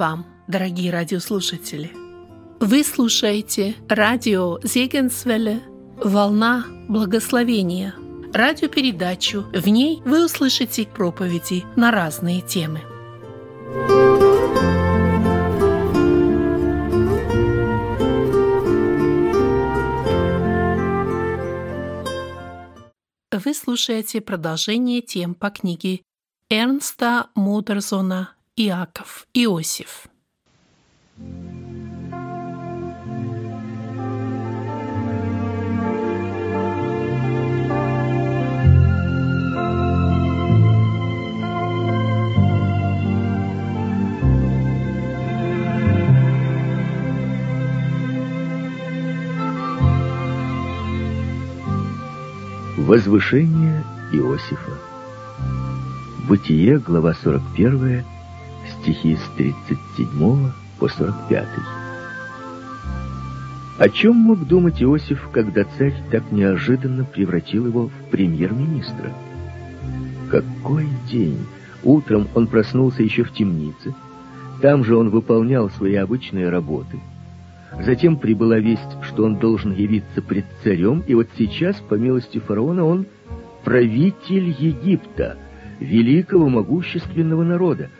Вам, дорогие радиослушатели! Вы слушаете радио Зегенсвелле «Волна благословения» радиопередачу. В ней вы услышите проповеди на разные темы. Вы слушаете продолжение тем по книге Эрнста Мудерзона «Иаков Иосиф». Возвышение Иосифа. Бытие, глава 41, стихи с 37 по 45. О чем мог думать Иосиф, когда царь так неожиданно превратил его в премьер-министра? Какой день! Утром он проснулся еще в темнице. Там же он выполнял свои обычные работы – Затем прибыла весть, что он должен явиться пред царем, и вот сейчас, по милости фараона, он правитель Египта, великого могущественного народа.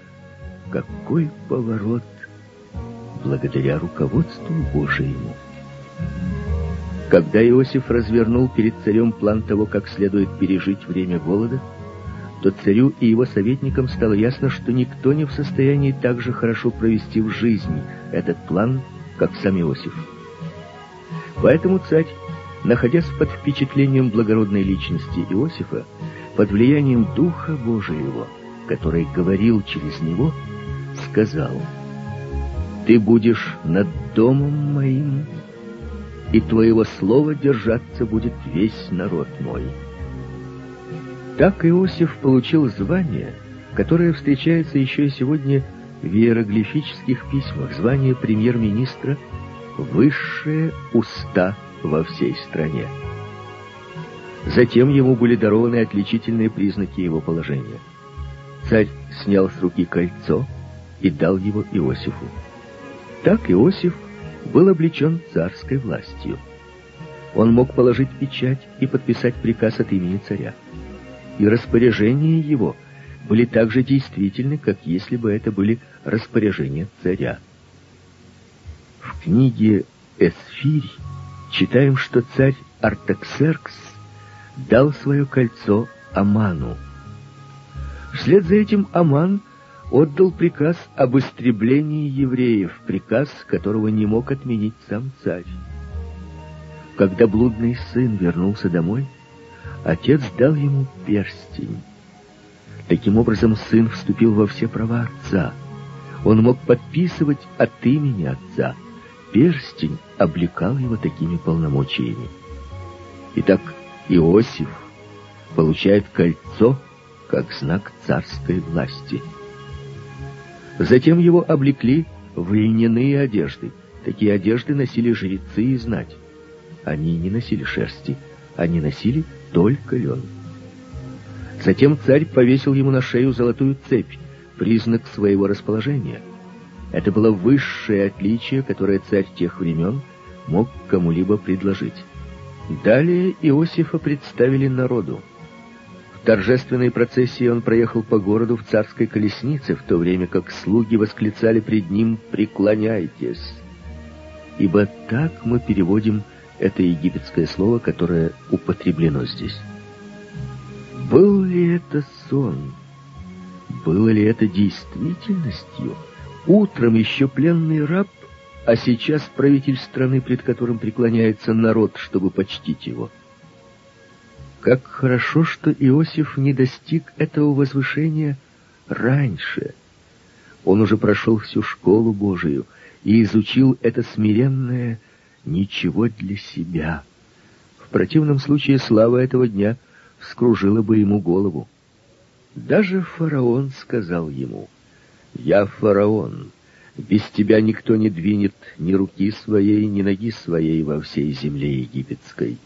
Какой поворот благодаря руководству Божьему! Когда Иосиф развернул перед царем план того, как следует пережить время голода, то царю и его советникам стало ясно, что никто не в состоянии так же хорошо провести в жизни этот план, как сам Иосиф. Поэтому царь, находясь под впечатлением благородной личности Иосифа, под влиянием Духа Божьего, который говорил через него, сказал, «Ты будешь над домом моим, и твоего слова держаться будет весь народ мой». Так Иосиф получил звание, которое встречается еще и сегодня в иероглифических письмах звание премьер-министра «Высшие уста во всей стране». Затем ему были дированы отличительные признаки его положения. Царь снял с руки кольцо и дал его Иосифу. Так Иосиф был облечен царской властью. Он мог положить печать и подписать приказ от имени царя. И распоряжение его – были так же действительны, как если бы это были распоряжения царя. В книге «Эсфирь» читаем, что царь Артаксеркс дал свое кольцо Аману. Вслед за этим Аман отдал приказ об истреблении евреев, приказ, которого не мог отменить сам царь. Когда блудный сын вернулся домой, отец дал ему перстень. Таким образом, сын вступил во все права отца. Он мог подписывать от имени отца. Перстень облекал его такими полномочиями. Итак, Иосиф получает кольцо как знак царской власти. Затем его облекли в льняные одежды. Такие одежды носили жрецы и знать. Они не носили шерсти, они носили только лен. Затем царь повесил ему на шею золотую цепь, признак своего расположения. Это было высшее отличие, которое царь тех времен мог кому-либо предложить. Далее Иосифа представили народу. Торжественной процессии он проехал по городу в царской колеснице, в то время как слуги восклицали пред ним «Преклоняйтесь!» Ибо так мы переводим это египетское слово, которое употреблено здесь. Был ли это сон? Было ли это действительностью? Утром еще пленный раб, а сейчас правитель страны, пред которым преклоняется народ, чтобы почтить его. Как хорошо, что Иосиф не достиг этого возвышения раньше. Он уже прошел всю школу Божию и изучил это смиренное «ничего для себя». В противном случае слава этого дня — вскружила бы ему голову. Даже фараон сказал ему, «Я фараон, без тебя никто не двинет ни руки своей, ни ноги своей во всей земле египетской».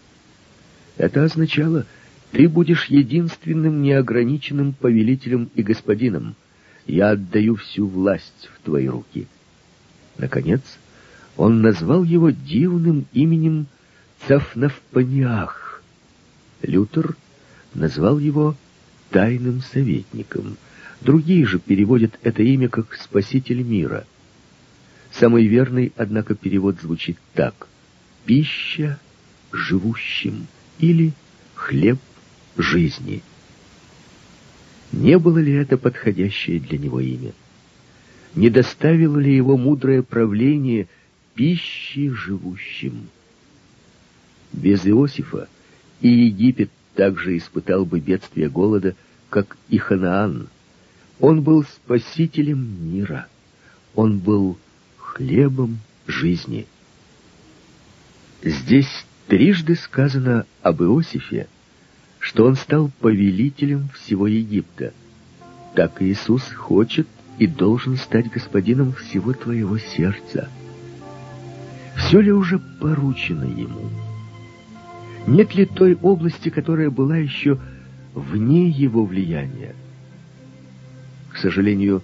Это означало, ты будешь единственным неограниченным повелителем и господином. я отдаю всю власть в твои руки. Наконец, он назвал его дивным именем Цафнафпаниах. Лютер назвал его тайным советником. Другие же переводят это имя как «спаситель мира». Самый верный, однако, перевод звучит так. «Пища живущим» или «хлеб жизни». Не было ли это подходящее для него имя? Не доставило ли его мудрое правление пищи живущим? Без Иосифа и Египет также испытал бы бедствие голода, как и Ханаан. Он был спасителем мира. Он был хлебом жизни. Здесь трижды сказано об Иосифе, что он стал повелителем всего Египта. Так Иисус хочет и должен стать господином всего твоего сердца. Все ли уже поручено ему? Нет ли той области, которая была еще вне его влияния? К сожалению,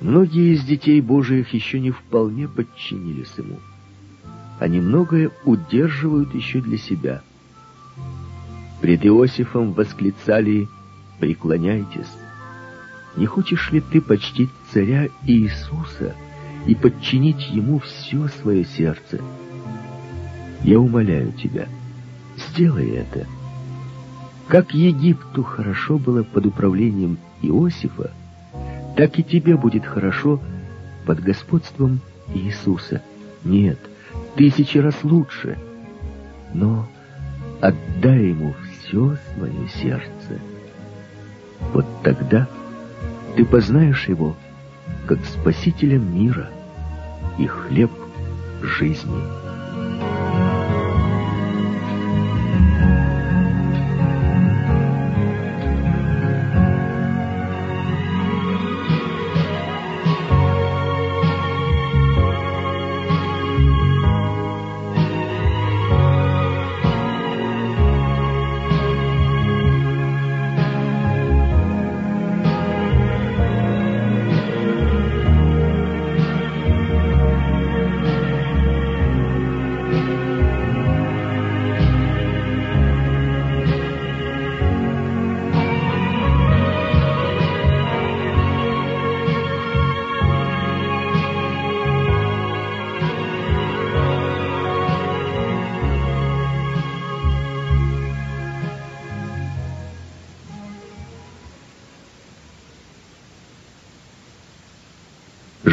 многие из детей Божиих еще не вполне подчинились ему. Они многое удерживают еще для себя. Пред Иосифом восклицали «Преклоняйтесь». Не хочешь ли ты почтить царя Иисуса и подчинить ему все свое сердце? Я умоляю тебя — Сделай это. Как Египту хорошо было под управлением Иосифа, так и тебе будет хорошо под господством Иисуса. Нет, тысячи раз лучше. Но отдай ему все свое сердце. Вот тогда ты познаешь его как спасителя мира и хлеб жизни.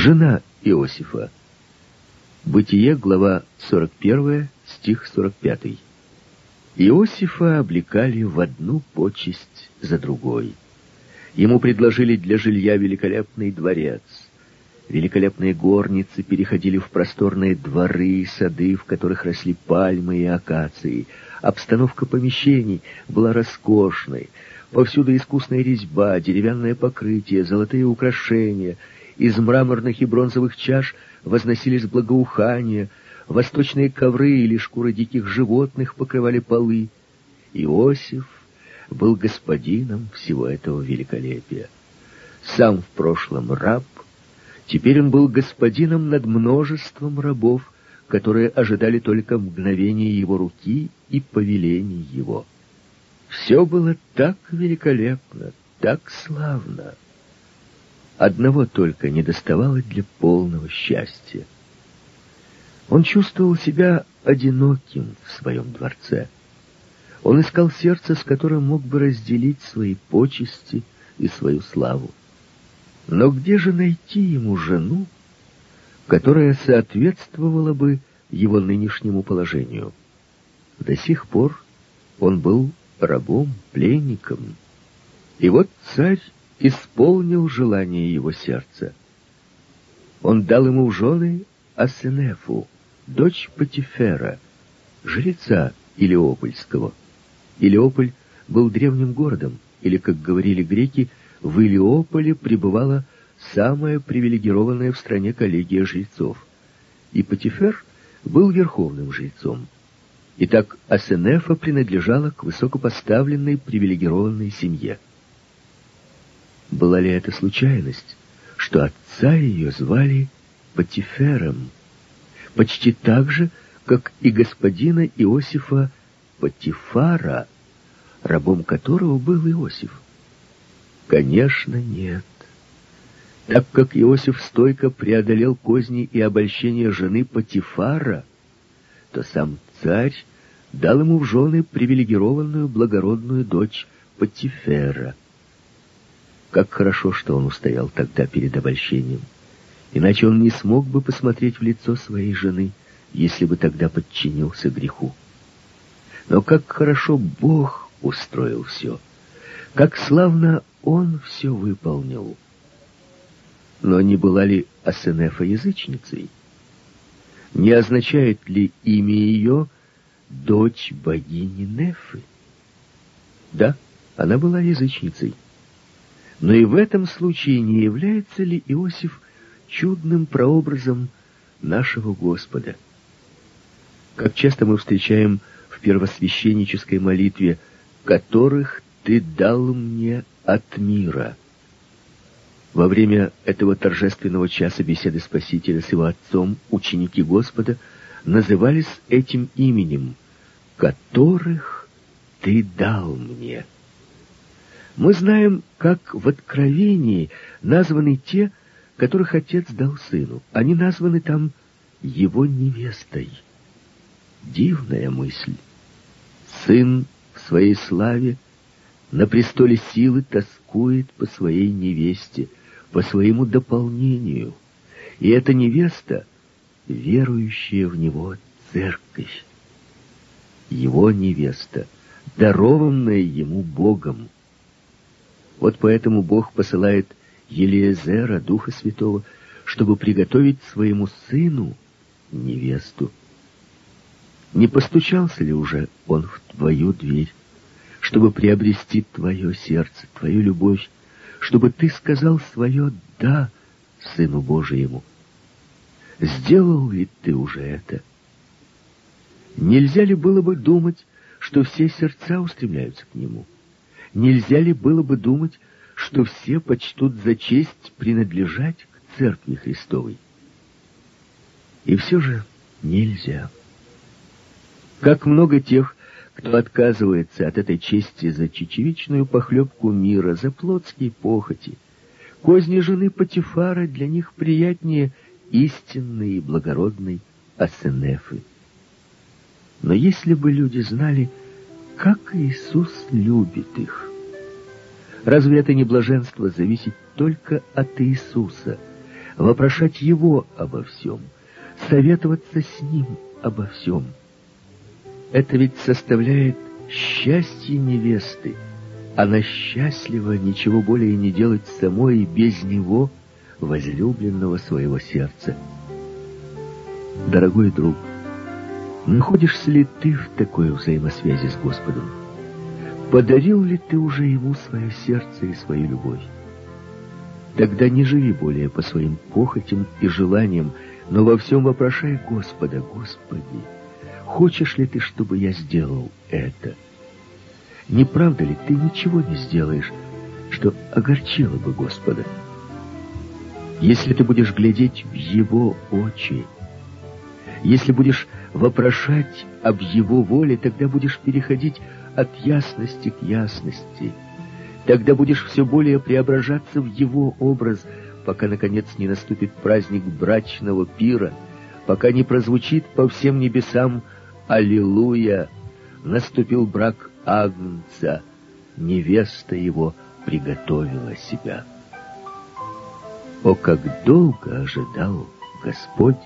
Жена Иосифа. Бытие, глава 41, стих 45. Иосифа облекали в одну почесть за другой. Ему предложили для жилья великолепный дворец. Великолепные горницы переходили в просторные дворы и сады, в которых росли пальмы и акации. Обстановка помещений была роскошной. Повсюду искусная резьба, деревянное покрытие, золотые украшения — из мраморных и бронзовых чаш возносились благоухания, восточные ковры или шкуры диких животных покрывали полы. Иосиф был господином всего этого великолепия. Сам в прошлом раб, теперь он был господином над множеством рабов, которые ожидали только мгновения его руки и повелений его. Все было так великолепно, так славно. Одного только не доставало для полного счастья. Он чувствовал себя одиноким в своем дворце. Он искал сердце, с которым мог бы разделить свои почести и свою славу. Но где же найти ему жену, которая соответствовала бы его нынешнему положению? До сих пор он был рабом, пленником. И вот царь исполнил желание его сердца. Он дал ему в жены Асенефу, дочь Патифера, жреца Илиопольского. Илиополь был древним городом, или, как говорили греки, в Илиополе пребывала самая привилегированная в стране коллегия жрецов. И Патифер был верховным жрецом. Итак, Асенефа принадлежала к высокопоставленной привилегированной семье. Была ли это случайность? что отца ее звали Патифером, почти так же, как и господина Иосифа Патифара, рабом которого был Иосиф. Конечно, нет. Так как Иосиф стойко преодолел козни и обольщение жены Патифара, то сам царь дал ему в жены привилегированную благородную дочь Патифера. Как хорошо, что он устоял тогда перед обольщением. Иначе он не смог бы посмотреть в лицо своей жены, если бы тогда подчинился греху. Но как хорошо Бог устроил все, как славно Он все выполнил. Но не была ли Асенефа язычницей? Не означает ли имя ее дочь богини Нефы? Да, она была язычницей. Но и в этом случае не является ли Иосиф чудным прообразом нашего Господа? Как часто мы встречаем в первосвященнической молитве, которых ты дал мне от мира. Во время этого торжественного часа беседы Спасителя с его отцом ученики Господа назывались этим именем, которых ты дал мне. Мы знаем, как в Откровении названы те, которых Отец дал Сыну. Они названы там Его невестой. Дивная мысль. Сын в своей славе на престоле силы тоскует по своей невесте, по своему дополнению. И эта невеста — верующая в него церковь. Его невеста, дарованная ему Богом. Вот поэтому Бог посылает Елиезера, Духа Святого, чтобы приготовить своему сыну невесту. Не постучался ли уже он в твою дверь, чтобы приобрести твое сердце, твою любовь, чтобы ты сказал свое «да» Сыну Божьему? Сделал ли ты уже это? Нельзя ли было бы думать, что все сердца устремляются к Нему? Нельзя ли было бы думать, что все почтут за честь принадлежать к Церкви Христовой? И все же нельзя. Как много тех, кто отказывается от этой чести за чечевичную похлебку мира, за плотские похоти. Козни жены Патифара для них приятнее истинной и благородной Асенефы. Но если бы люди знали, как Иисус любит их, разве это не блаженство зависит только от Иисуса, вопрошать Его обо всем, советоваться с Ним обо всем — это ведь составляет счастье невесты. Она счастлива ничего более не делать самой и без него, возлюбленного своего сердца. Дорогой друг, находишься ли ты в такой взаимосвязи с Господом? Подарил ли ты уже Ему свое сердце и свою любовь? Тогда не живи более по своим похотям и желаниям, но во всем вопрошай Господа, Господи, Хочешь ли ты, чтобы я сделал это? Не правда ли ты ничего не сделаешь, что огорчило бы Господа? Если ты будешь глядеть в Его очи, если будешь вопрошать об Его воле, тогда будешь переходить от ясности к ясности. Тогда будешь все более преображаться в Его образ, пока, наконец, не наступит праздник брачного пира, пока не прозвучит по всем небесам Аллилуйя! Наступил брак Агнца, невеста его приготовила себя. О, как долго ожидал Господь,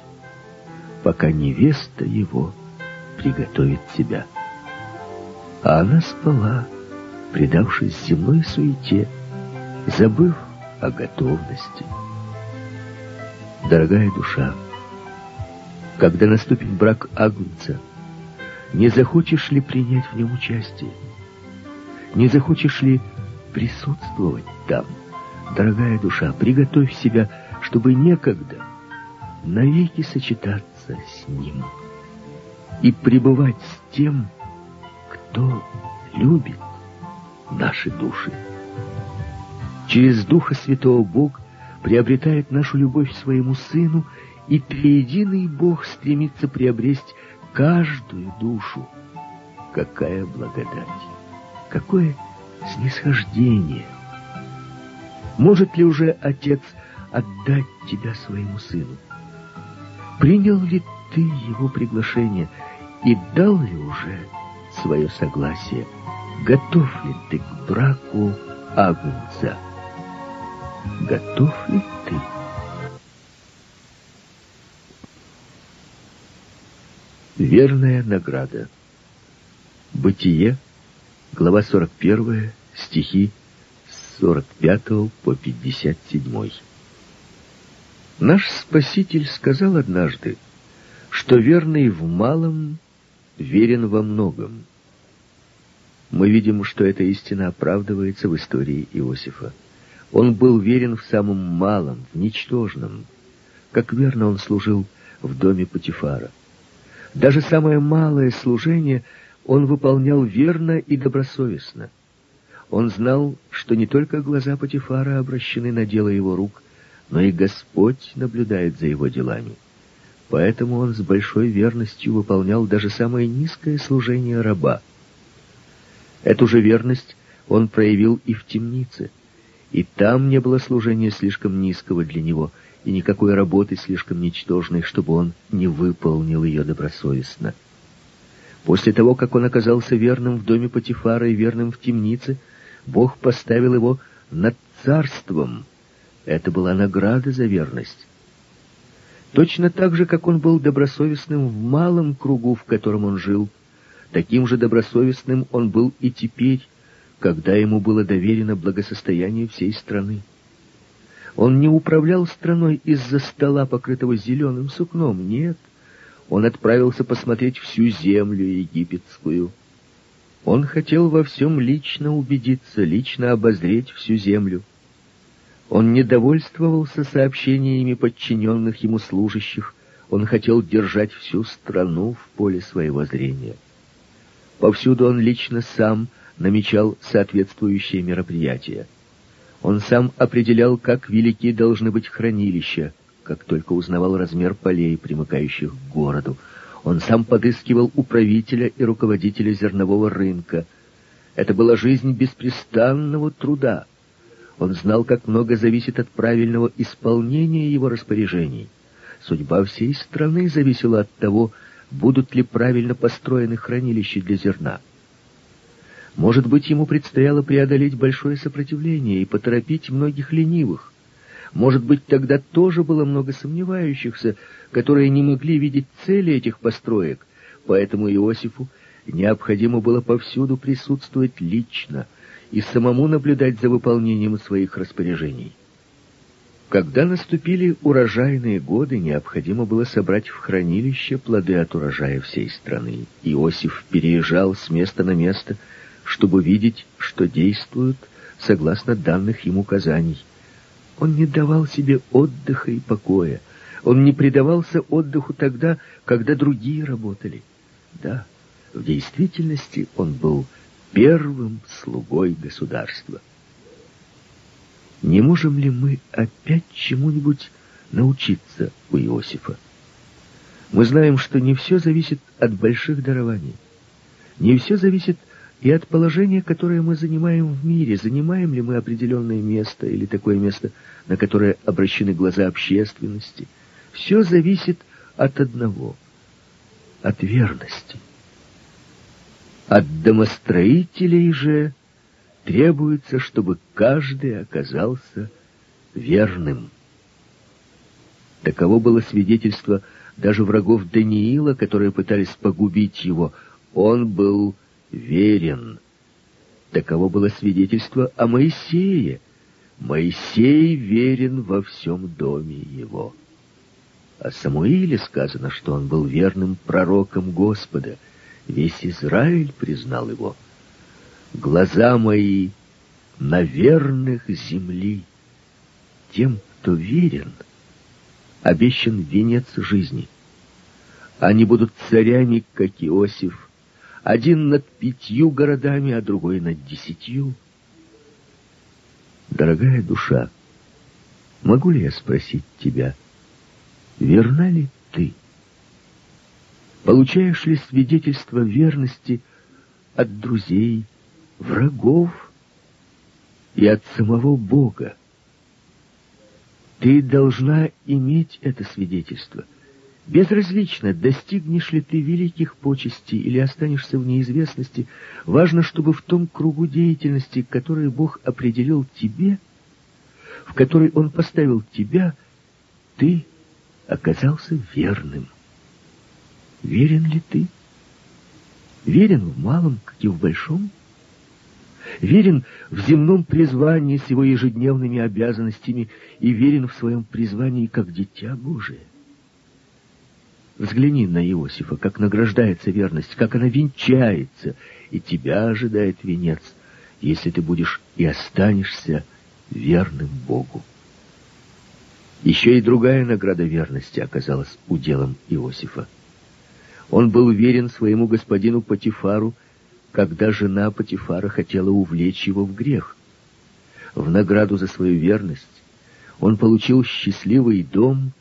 пока невеста его приготовит себя. А она спала, предавшись земной суете, забыв о готовности. Дорогая душа, когда наступит брак Агнца, не захочешь ли принять в нем участие? Не захочешь ли присутствовать там? Дорогая душа, приготовь себя, чтобы некогда навеки сочетаться с Ним и пребывать с тем, кто любит наши души. Через Духа Святого Бог приобретает нашу любовь своему Сыну, и триединый Бог стремится приобрести каждую душу. Какая благодать! Какое снисхождение! Может ли уже Отец отдать тебя своему Сыну? Принял ли ты его приглашение и дал ли уже свое согласие? Готов ли ты к браку Агнца? Готов ли ты? Верная награда. Бытие, глава 41, стихи с 45 по 57. Наш Спаситель сказал однажды, что верный в малом верен во многом. Мы видим, что эта истина оправдывается в истории Иосифа. Он был верен в самом малом, в ничтожном, как верно он служил в доме Патифара. Даже самое малое служение он выполнял верно и добросовестно. Он знал, что не только глаза Патифара обращены на дело его рук, но и Господь наблюдает за его делами. Поэтому он с большой верностью выполнял даже самое низкое служение раба. Эту же верность он проявил и в темнице. И там не было служения слишком низкого для него, и никакой работы слишком ничтожной, чтобы он не выполнил ее добросовестно. После того, как он оказался верным в доме Патифара и верным в темнице, Бог поставил его над царством. Это была награда за верность. Точно так же, как он был добросовестным в малом кругу, в котором он жил, таким же добросовестным он был и теперь, когда ему было доверено благосостояние всей страны. Он не управлял страной из-за стола, покрытого зеленым сукном, нет. Он отправился посмотреть всю землю египетскую. Он хотел во всем лично убедиться, лично обозреть всю землю. Он не довольствовался сообщениями подчиненных ему служащих, он хотел держать всю страну в поле своего зрения. Повсюду он лично сам намечал соответствующие мероприятия. Он сам определял, как велики должны быть хранилища, как только узнавал размер полей, примыкающих к городу. Он сам подыскивал управителя и руководителя зернового рынка. Это была жизнь беспрестанного труда. Он знал, как много зависит от правильного исполнения его распоряжений. Судьба всей страны зависела от того, будут ли правильно построены хранилища для зерна. Может быть, ему предстояло преодолеть большое сопротивление и поторопить многих ленивых. Может быть, тогда тоже было много сомневающихся, которые не могли видеть цели этих построек, поэтому Иосифу необходимо было повсюду присутствовать лично и самому наблюдать за выполнением своих распоряжений. Когда наступили урожайные годы, необходимо было собрать в хранилище плоды от урожая всей страны. Иосиф переезжал с места на место, чтобы видеть, что действуют согласно данных ему указаний. Он не давал себе отдыха и покоя. Он не предавался отдыху тогда, когда другие работали. Да, в действительности он был первым слугой государства. Не можем ли мы опять чему-нибудь научиться у Иосифа? Мы знаем, что не все зависит от больших дарований. Не все зависит и от положения, которое мы занимаем в мире. Занимаем ли мы определенное место или такое место, на которое обращены глаза общественности. Все зависит от одного — от верности. От домостроителей же требуется, чтобы каждый оказался верным. Таково было свидетельство даже врагов Даниила, которые пытались погубить его. Он был верен. Таково было свидетельство о Моисее. Моисей верен во всем доме его. О Самуиле сказано, что он был верным пророком Господа — Весь Израиль признал его. Глаза мои на верных земли. Тем, кто верен, обещан венец жизни. Они будут царями, как Иосиф, один над пятью городами, а другой над десятью. Дорогая душа, Могу ли я спросить тебя, верна ли ты? Получаешь ли свидетельство верности от друзей, врагов и от самого Бога? Ты должна иметь это свидетельство. Безразлично, достигнешь ли ты великих почестей или останешься в неизвестности, важно, чтобы в том кругу деятельности, который Бог определил тебе, в который Он поставил тебя, ты оказался верным. Верен ли ты? Верен в малом, как и в большом? Верен в земном призвании с его ежедневными обязанностями и верен в своем призвании как дитя Божие. Взгляни на Иосифа, как награждается верность, как она венчается, и тебя ожидает венец, если ты будешь и останешься верным Богу. Еще и другая награда верности оказалась уделом Иосифа. Он был верен своему господину Патифару, когда жена Патифара хотела увлечь его в грех. В награду за свою верность он получил счастливый дом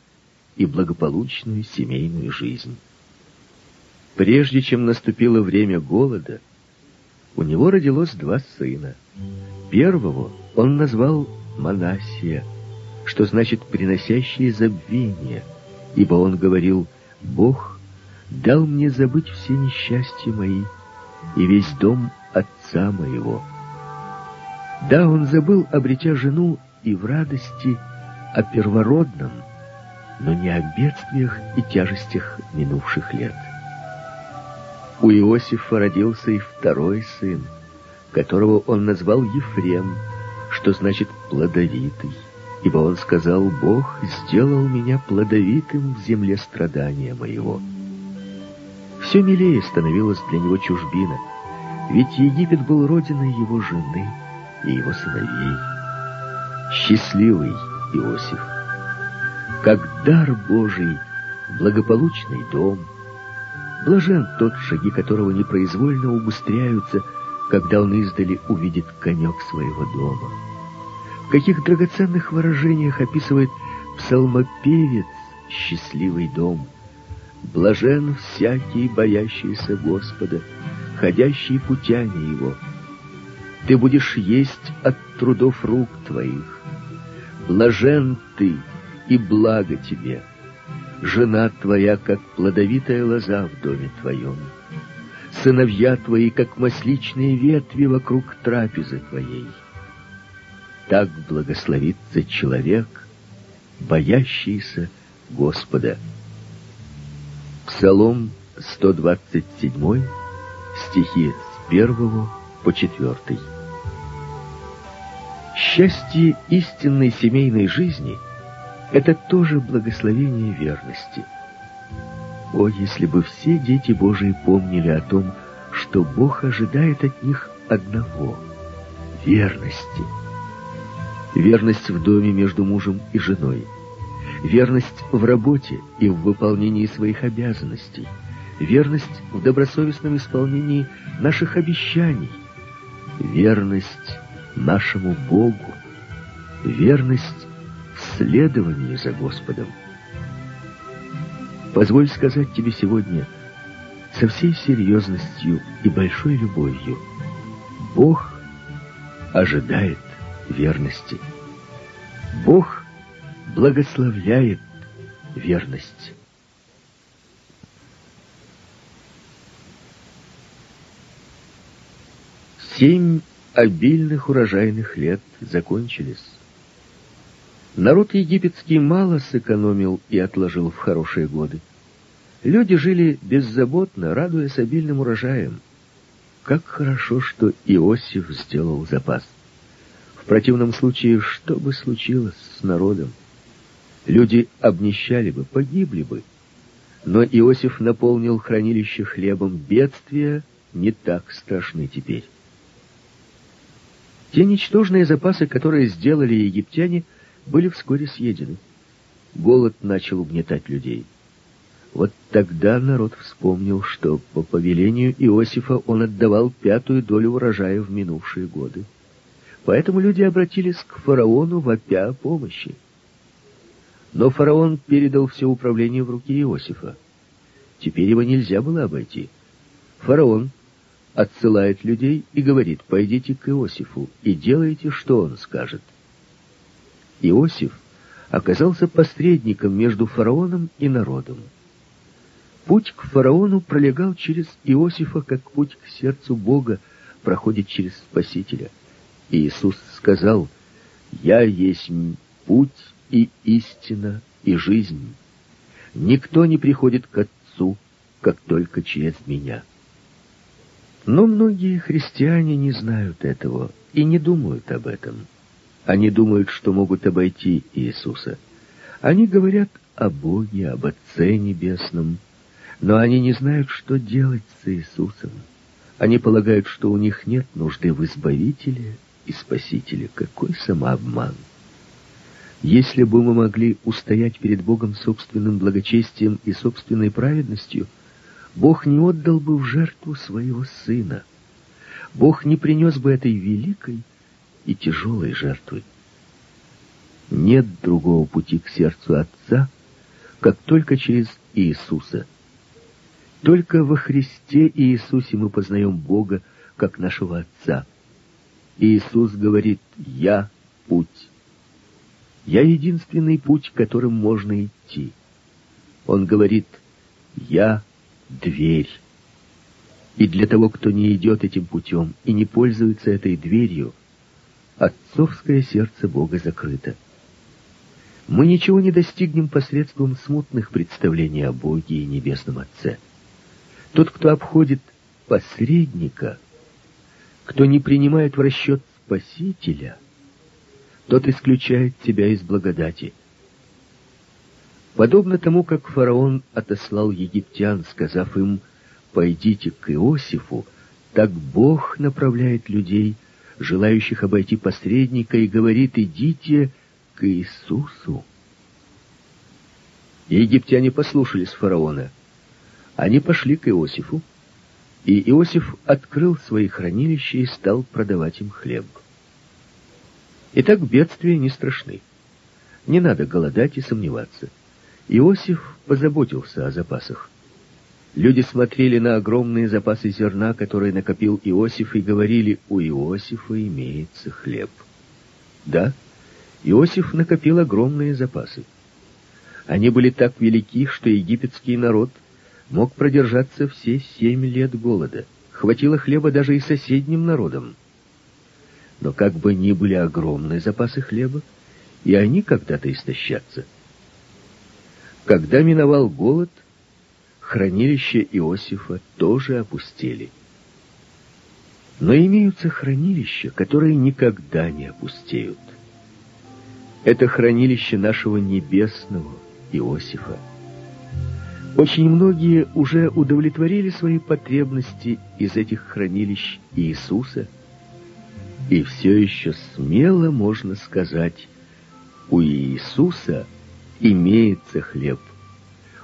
и благополучную семейную жизнь. Прежде чем наступило время голода, у него родилось два сына. Первого он назвал Манасия, что значит «приносящие забвение», ибо он говорил «Бог дал мне забыть все несчастья мои и весь дом отца моего». Да, он забыл, обретя жену, и в радости о первородном, но не о бедствиях и тяжестях минувших лет. У Иосифа родился и второй сын, которого он назвал Ефрем, что значит «плодовитый», ибо он сказал, «Бог сделал меня плодовитым в земле страдания моего». Все милее становилась для него чужбина, ведь Египет был родиной его жены и его сыновей. Счастливый Иосиф, как дар Божий, благополучный дом. Блажен тот, шаги которого непроизвольно убыстряются, когда он издали увидит конек своего дома. В каких драгоценных выражениях описывает псалмопевец счастливый дом. Блажен всякий, боящийся Господа, ходящий путями Его. Ты будешь есть от трудов рук твоих. Блажен ты, и благо тебе. Жена твоя, как плодовитая лоза в доме твоем сыновья твои, как масличные ветви вокруг трапезы твоей. Так благословится человек, боящийся Господа. Псалом 127, стихи с 1 по 4. Счастье истинной семейной жизни — это тоже благословение верности — о, если бы все дети Божии помнили о том, что Бог ожидает от них одного — верности. Верность в доме между мужем и женой. Верность в работе и в выполнении своих обязанностей. Верность в добросовестном исполнении наших обещаний. Верность нашему Богу. Верность в следовании за Господом. Позволь сказать тебе сегодня со всей серьезностью и большой любовью. Бог ожидает верности. Бог благословляет верность. Семь обильных урожайных лет закончились. Народ египетский мало сэкономил и отложил в хорошие годы. Люди жили беззаботно, радуясь обильным урожаем. Как хорошо, что Иосиф сделал запас. В противном случае, что бы случилось с народом? Люди обнищали бы, погибли бы. Но Иосиф наполнил хранилище хлебом. Бедствия не так страшны теперь. Те ничтожные запасы, которые сделали египтяне – были вскоре съедены. Голод начал угнетать людей. Вот тогда народ вспомнил, что по повелению Иосифа он отдавал пятую долю урожая в минувшие годы. Поэтому люди обратились к фараону, вопя о помощи. Но фараон передал все управление в руки Иосифа. Теперь его нельзя было обойти. Фараон отсылает людей и говорит, пойдите к Иосифу и делайте, что он скажет. Иосиф оказался посредником между фараоном и народом. Путь к фараону пролегал через Иосифа, как путь к сердцу Бога проходит через Спасителя. И Иисус сказал, «Я есть путь и истина и жизнь. Никто не приходит к Отцу, как только через меня». Но многие христиане не знают этого и не думают об этом. Они думают, что могут обойти Иисуса. Они говорят о Боге, об Отце Небесном, но они не знают, что делать с Иисусом. Они полагают, что у них нет нужды в Избавителе и Спасителе. Какой самообман! Если бы мы могли устоять перед Богом собственным благочестием и собственной праведностью, Бог не отдал бы в жертву своего Сына. Бог не принес бы этой великой и тяжелой жертвы. Нет другого пути к сердцу Отца, как только через Иисуса. Только во Христе Иисусе мы познаем Бога, как нашего Отца. Иисус говорит «Я — путь». «Я — единственный путь, которым можно идти». Он говорит «Я — дверь». И для того, кто не идет этим путем и не пользуется этой дверью, Отцовское сердце Бога закрыто. Мы ничего не достигнем посредством смутных представлений о Боге и Небесном Отце. Тот, кто обходит посредника, кто не принимает в расчет Спасителя, тот исключает тебя из благодати. Подобно тому, как фараон отослал египтян, сказав им «пойдите к Иосифу», так Бог направляет людей – желающих обойти посредника, и говорит, идите к Иисусу. египтяне послушались фараона. Они пошли к Иосифу, и Иосиф открыл свои хранилища и стал продавать им хлеб. Итак, бедствия не страшны. Не надо голодать и сомневаться. Иосиф позаботился о запасах. Люди смотрели на огромные запасы зерна, которые накопил Иосиф, и говорили, у Иосифа имеется хлеб. Да, Иосиф накопил огромные запасы. Они были так велики, что египетский народ мог продержаться все семь лет голода. Хватило хлеба даже и соседним народам. Но как бы ни были огромные запасы хлеба, и они когда-то истощатся. Когда миновал голод — хранилища Иосифа тоже опустели. Но имеются хранилища, которые никогда не опустеют. Это хранилище нашего небесного Иосифа. Очень многие уже удовлетворили свои потребности из этих хранилищ Иисуса, и все еще смело можно сказать, у Иисуса имеется хлеб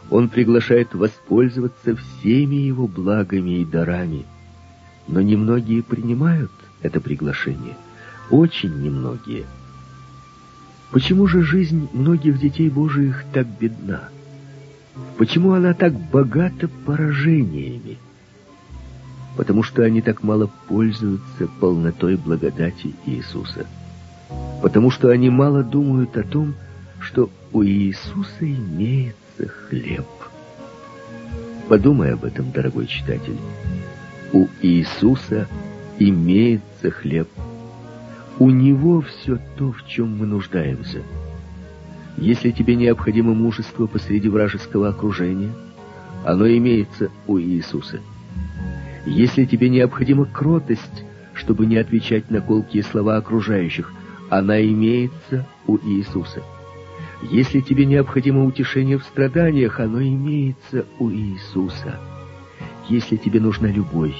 он приглашает воспользоваться всеми его благами и дарами. Но немногие принимают это приглашение. Очень немногие. Почему же жизнь многих детей Божиих так бедна? Почему она так богата поражениями? Потому что они так мало пользуются полнотой благодати Иисуса. Потому что они мало думают о том, что у Иисуса имеется хлеб. Подумай об этом, дорогой читатель. У Иисуса имеется хлеб. У Него все то, в чем мы нуждаемся. Если тебе необходимо мужество посреди вражеского окружения, оно имеется у Иисуса. Если тебе необходима кротость, чтобы не отвечать на колкие слова окружающих, она имеется у Иисуса. Если тебе необходимо утешение в страданиях, оно имеется у Иисуса. Если тебе нужна любовь,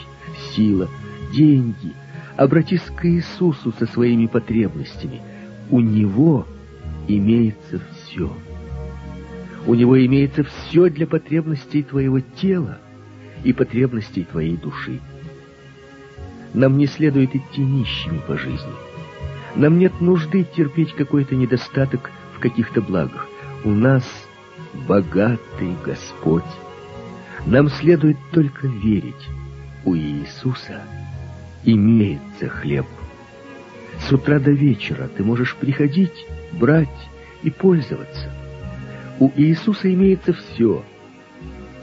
сила, деньги, обратись к Иисусу со своими потребностями. У Него имеется все. У Него имеется все для потребностей твоего тела и потребностей твоей души. Нам не следует идти нищими по жизни. Нам нет нужды терпеть какой-то недостаток в каких-то благах. у нас богатый Господь. Нам следует только верить. У Иисуса имеется хлеб. С утра до вечера ты можешь приходить, брать и пользоваться. У Иисуса имеется все.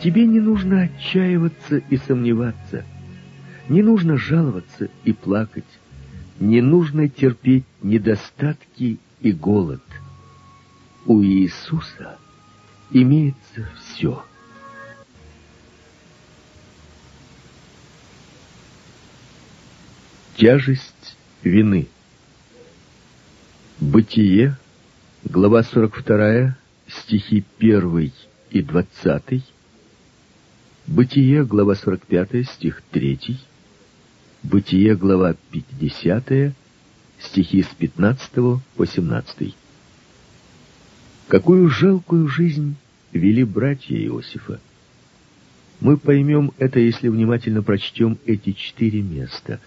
Тебе не нужно отчаиваться и сомневаться. Не нужно жаловаться и плакать. Не нужно терпеть недостатки и голод. У Иисуса имеется все. Тяжесть вины. Бытие, глава 42, стихи 1 и 20. Бытие, глава 45, стих 3. Бытие, глава 50, стихи с 15 по 17. Какую жалкую жизнь вели братья Иосифа. Мы поймем это, если внимательно прочтем эти четыре места.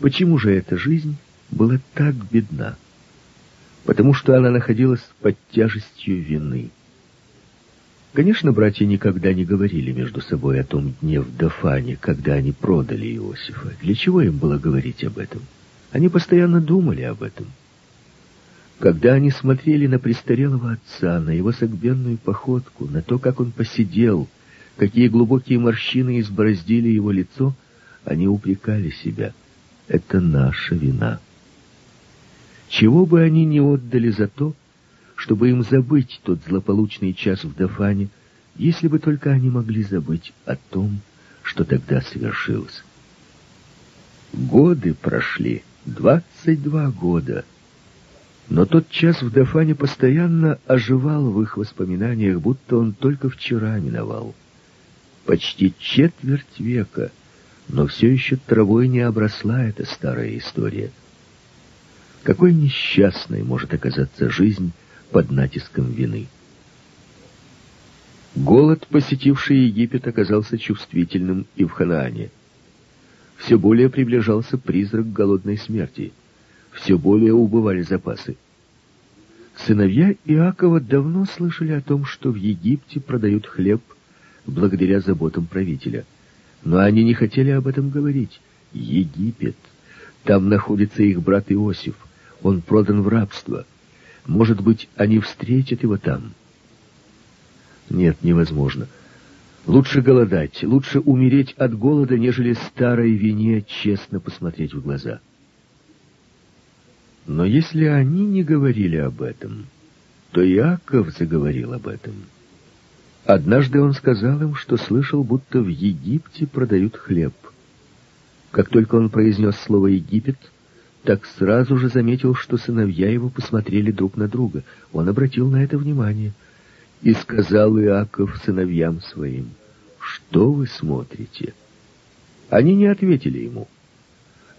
Почему же эта жизнь была так бедна? Потому что она находилась под тяжестью вины. Конечно, братья никогда не говорили между собой о том дне в Дафане, когда они продали Иосифа. Для чего им было говорить об этом? Они постоянно думали об этом. Когда они смотрели на престарелого отца, на его согбенную походку, на то, как он посидел, какие глубокие морщины избороздили его лицо, они упрекали себя. Это наша вина. Чего бы они не отдали за то, чтобы им забыть тот злополучный час в Дафане, если бы только они могли забыть о том, что тогда совершилось. Годы прошли, двадцать два года, но тот час в Дафане постоянно оживал в их воспоминаниях, будто он только вчера миновал. Почти четверть века, но все еще травой не обросла эта старая история. Какой несчастной может оказаться жизнь, под натиском вины. Голод, посетивший Египет, оказался чувствительным и в Ханаане. Все более приближался призрак голодной смерти. Все более убывали запасы. Сыновья Иакова давно слышали о том, что в Египте продают хлеб благодаря заботам правителя. Но они не хотели об этом говорить. Египет. Там находится их брат Иосиф. Он продан в рабство. Может быть, они встретят его там? Нет, невозможно. Лучше голодать, лучше умереть от голода, нежели старой вине честно посмотреть в глаза. Но если они не говорили об этом, то Иаков заговорил об этом. Однажды он сказал им, что слышал, будто в Египте продают хлеб. Как только он произнес слово «Египет», так сразу же заметил, что сыновья его посмотрели друг на друга. Он обратил на это внимание. И сказал Иаков сыновьям своим, «Что вы смотрите?» Они не ответили ему.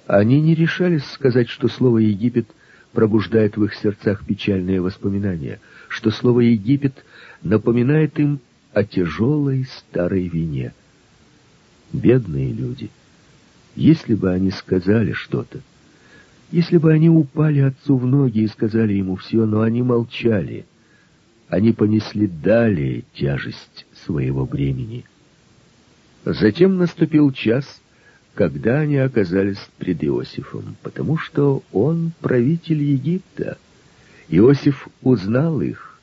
Они не решались сказать, что слово «Египет» пробуждает в их сердцах печальные воспоминания, что слово «Египет» напоминает им о тяжелой старой вине. Бедные люди, если бы они сказали что-то, если бы они упали отцу в ноги и сказали ему все, но они молчали, они понесли далее тяжесть своего бремени. Затем наступил час, когда они оказались пред Иосифом, потому что он правитель Египта. Иосиф узнал их.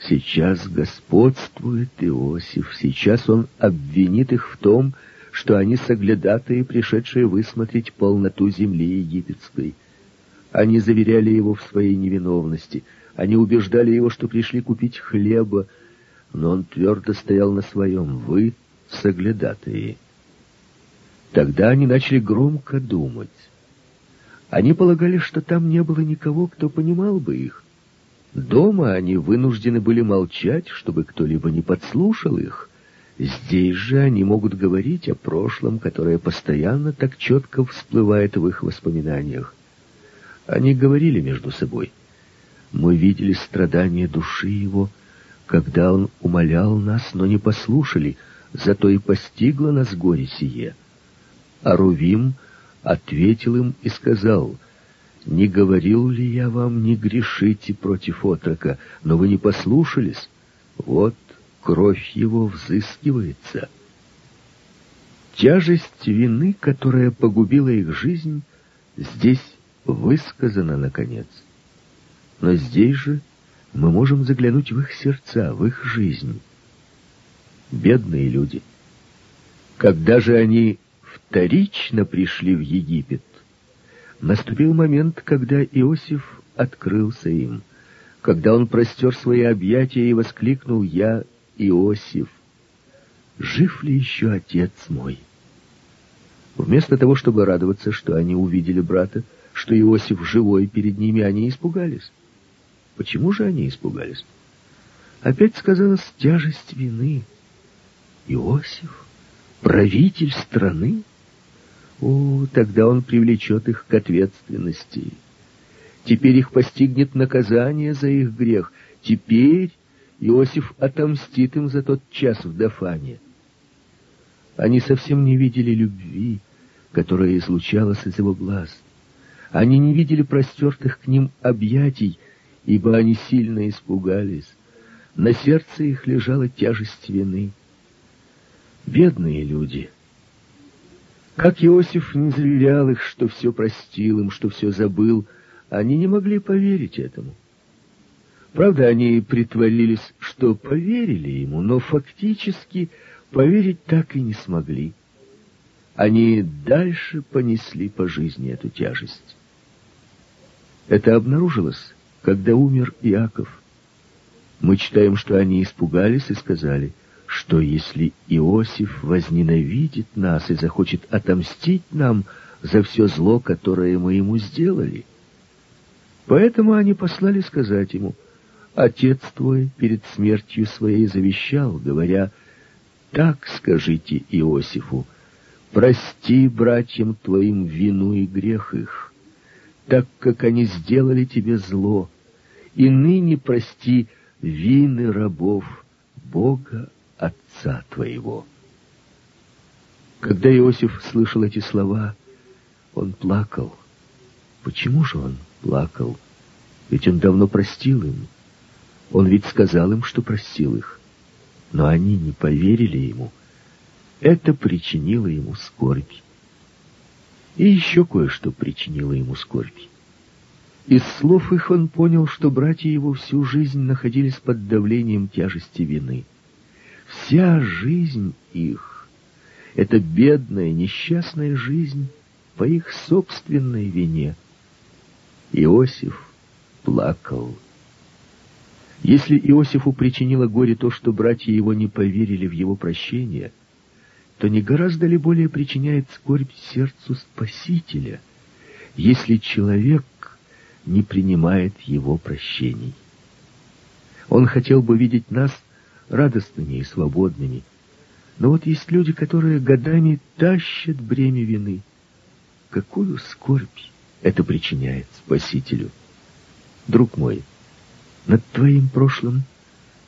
Сейчас господствует Иосиф, сейчас он обвинит их в том, что что они соглядатые, пришедшие высмотреть полноту земли египетской. Они заверяли его в своей невиновности, они убеждали его, что пришли купить хлеба, но он твердо стоял на своем «Вы соглядатые». Тогда они начали громко думать. Они полагали, что там не было никого, кто понимал бы их. Дома они вынуждены были молчать, чтобы кто-либо не подслушал их. Здесь же они могут говорить о прошлом, которое постоянно так четко всплывает в их воспоминаниях. Они говорили между собой. Мы видели страдания души его, когда он умолял нас, но не послушали, зато и постигло нас горе сие. А Рувим ответил им и сказал, Не говорил ли я вам, не грешите против отрока, но вы не послушались? Вот кровь его взыскивается. Тяжесть вины, которая погубила их жизнь, здесь высказана, наконец. Но здесь же мы можем заглянуть в их сердца, в их жизнь. Бедные люди. Когда же они вторично пришли в Египет, наступил момент, когда Иосиф открылся им, когда он простер свои объятия и воскликнул «Я Иосиф, жив ли еще отец мой?» Вместо того, чтобы радоваться, что они увидели брата, что Иосиф живой перед ними, они испугались. Почему же они испугались? Опять сказалась тяжесть вины. Иосиф, правитель страны? О, тогда он привлечет их к ответственности. Теперь их постигнет наказание за их грех. Теперь Иосиф отомстит им за тот час в Дафане. Они совсем не видели любви, которая излучалась из его глаз. Они не видели простертых к ним объятий, ибо они сильно испугались. На сердце их лежала тяжесть вины. Бедные люди! Как Иосиф не заверял их, что все простил им, что все забыл, они не могли поверить этому. Правда, они притворились, что поверили ему, но фактически поверить так и не смогли. Они дальше понесли по жизни эту тяжесть. Это обнаружилось когда умер Иаков, мы читаем, что они испугались и сказали, что если Иосиф возненавидит нас и захочет отомстить нам за все зло, которое мы ему сделали. Поэтому они послали сказать ему, «Отец твой перед смертью своей завещал, говоря, так скажите Иосифу, прости братьям твоим вину и грех их» так как они сделали тебе зло, и ныне прости вины рабов Бога Отца твоего. Когда Иосиф слышал эти слова, он плакал. Почему же он плакал? Ведь он давно простил им. Он ведь сказал им, что простил их. Но они не поверили ему. Это причинило ему скорбь. И еще кое-что причинило ему скорбь. Из слов их он понял, что братья его всю жизнь находились под давлением тяжести вины. Вся жизнь их — это бедная, несчастная жизнь по их собственной вине. Иосиф плакал. Если Иосифу причинило горе то, что братья его не поверили в его прощение — то не гораздо ли более причиняет скорбь сердцу Спасителя, если человек не принимает его прощений? Он хотел бы видеть нас радостными и свободными, но вот есть люди, которые годами тащат бремя вины. Какую скорбь это причиняет Спасителю? Друг мой, над твоим прошлым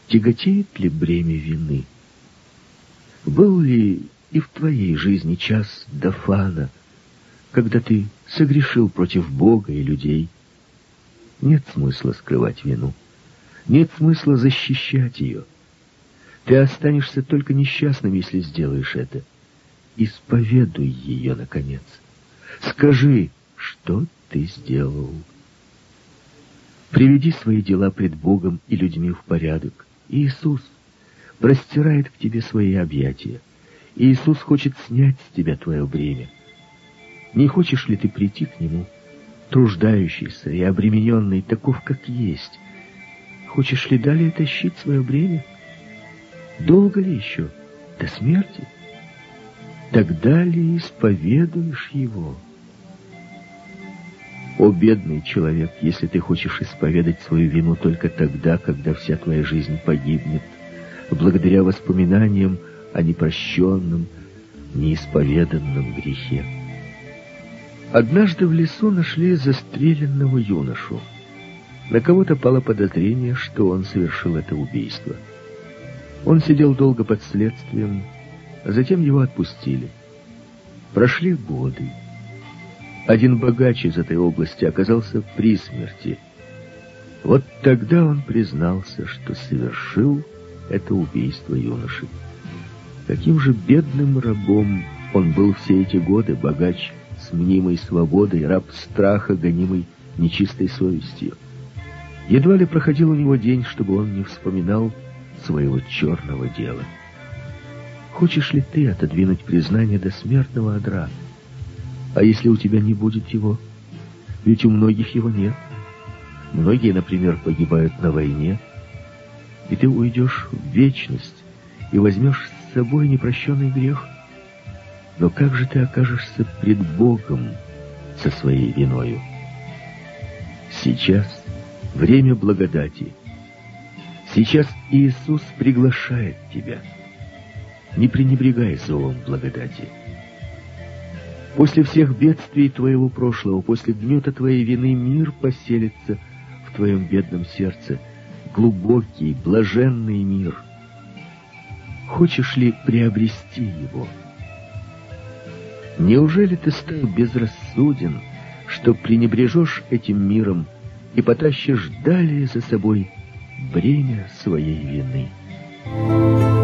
тяготеет ли бремя вины? Был ли и в твоей жизни час Дафана, когда ты согрешил против Бога и людей. Нет смысла скрывать вину. Нет смысла защищать ее. Ты останешься только несчастным, если сделаешь это. Исповедуй ее, наконец. Скажи, что ты сделал. Приведи свои дела пред Богом и людьми в порядок. Иисус простирает к тебе свои объятия. Иисус хочет снять с тебя твое бремя. Не хочешь ли ты прийти к Нему, труждающийся и обремененный, таков, как есть? Хочешь ли далее тащить свое бремя? Долго ли еще? До смерти? Тогда ли исповедуешь его? О, бедный человек, если ты хочешь исповедать свою вину только тогда, когда вся твоя жизнь погибнет, благодаря воспоминаниям о непрощенном, неисповеданном грехе. Однажды в лесу нашли застреленного юношу. На кого-то пало подозрение, что он совершил это убийство. Он сидел долго под следствием, а затем его отпустили. Прошли годы. Один богач из этой области оказался при смерти. Вот тогда он признался, что совершил это убийство юноши. Каким же бедным рабом он был все эти годы, богач с мнимой свободой, раб страха, гонимый нечистой совестью. Едва ли проходил у него день, чтобы он не вспоминал своего черного дела. Хочешь ли ты отодвинуть признание до смертного одра? А если у тебя не будет его? Ведь у многих его нет. Многие, например, погибают на войне, и ты уйдешь в вечность и возьмешь с собой непрощенный грех. Но как же ты окажешься пред Богом со своей виною? Сейчас время благодати. Сейчас Иисус приглашает тебя. Не пренебрегай зовом благодати. После всех бедствий твоего прошлого, после гнета твоей вины мир поселится в твоем бедном сердце, глубокий, блаженный мир. Хочешь ли приобрести его? Неужели ты стал безрассуден, что пренебрежешь этим миром и потащишь далее за собой бремя своей вины? Вы